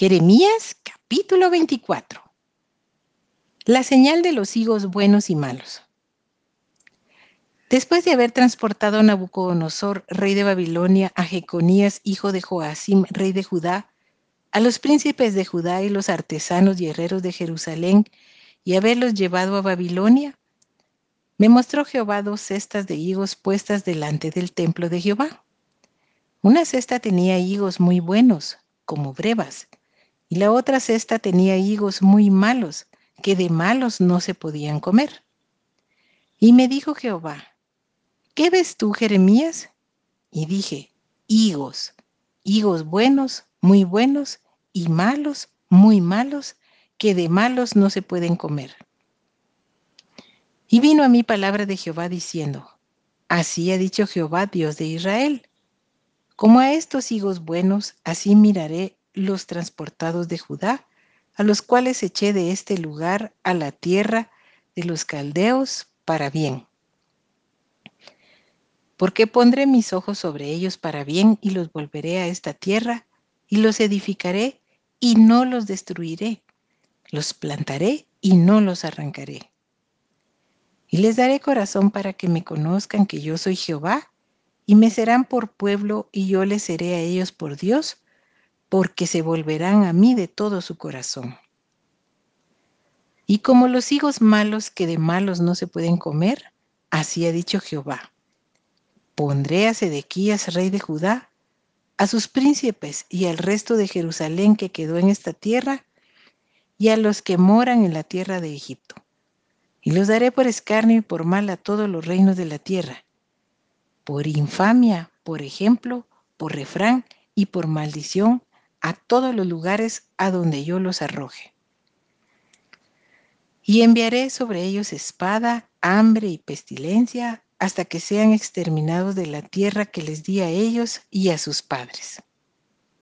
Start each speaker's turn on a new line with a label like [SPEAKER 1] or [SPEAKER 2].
[SPEAKER 1] Jeremías capítulo 24. La señal de los higos buenos y malos. Después de haber transportado a Nabucodonosor, rey de Babilonia, a Jeconías, hijo de Joacim, rey de Judá, a los príncipes de Judá y los artesanos y herreros de Jerusalén, y haberlos llevado a Babilonia, me mostró Jehová dos cestas de higos puestas delante del templo de Jehová. Una cesta tenía higos muy buenos, como brevas, y la otra cesta tenía higos muy malos, que de malos no se podían comer. Y me dijo Jehová, ¿qué ves tú, Jeremías? Y dije, higos, higos buenos, muy buenos, y malos, muy malos, que de malos no se pueden comer. Y vino a mí palabra de Jehová diciendo, así ha dicho Jehová, Dios de Israel, como a estos higos buenos, así miraré los transportados de Judá, a los cuales eché de este lugar a la tierra de los caldeos para bien. Porque pondré mis ojos sobre ellos para bien y los volveré a esta tierra y los edificaré y no los destruiré. Los plantaré y no los arrancaré. Y les daré corazón para que me conozcan que yo soy Jehová, y me serán por pueblo y yo les seré a ellos por Dios, porque se volverán a mí de todo su corazón. Y como los higos malos que de malos no se pueden comer, así ha dicho Jehová. Pondré a Sedequías, rey de Judá, a sus príncipes y al resto de Jerusalén que quedó en esta tierra, y a los que moran en la tierra de Egipto. Y los daré por escarnio y por mal a todos los reinos de la tierra, por infamia, por ejemplo, por refrán y por maldición a todos los lugares a donde yo los arroje. Y enviaré sobre ellos espada, hambre y pestilencia hasta que sean exterminados de la tierra que les di a ellos y a sus padres.